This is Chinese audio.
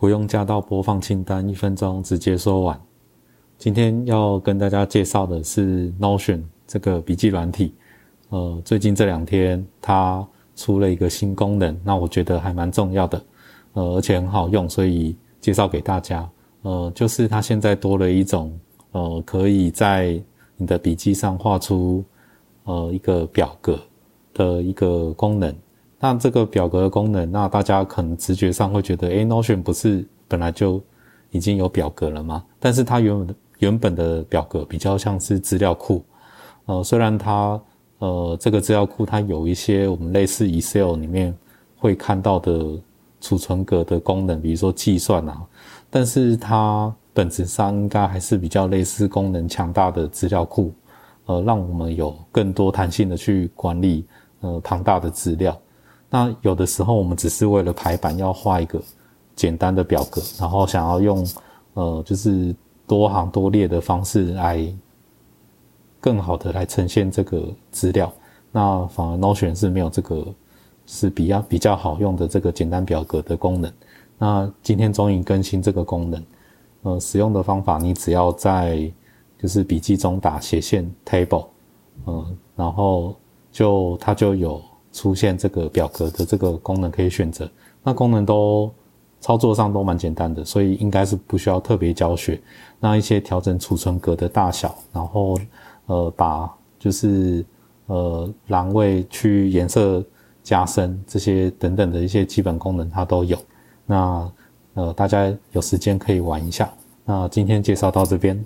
不用加到播放清单，一分钟直接说完。今天要跟大家介绍的是 Notion 这个笔记软体。呃，最近这两天它出了一个新功能，那我觉得还蛮重要的，呃，而且很好用，所以介绍给大家。呃，就是它现在多了一种，呃，可以在你的笔记上画出，呃，一个表格的一个功能。那这个表格的功能，那大家可能直觉上会觉得，诶 n o t i o n 不是本来就已经有表格了吗？但是它原本的原本的表格比较像是资料库，呃，虽然它呃这个资料库它有一些我们类似 Excel 里面会看到的储存格的功能，比如说计算啊，但是它本质上应该还是比较类似功能强大的资料库，呃，让我们有更多弹性的去管理呃庞大的资料。那有的时候我们只是为了排版要画一个简单的表格，然后想要用呃就是多行多列的方式来更好的来呈现这个资料，那反而 Notion 是没有这个是比较比较好用的这个简单表格的功能。那今天终于更新这个功能，呃，使用的方法你只要在就是笔记中打斜线 table，嗯，然后就它就有。出现这个表格的这个功能可以选择，那功能都操作上都蛮简单的，所以应该是不需要特别教学。那一些调整储存格的大小，然后呃把就是呃栏位去颜色加深这些等等的一些基本功能它都有。那呃大家有时间可以玩一下。那今天介绍到这边。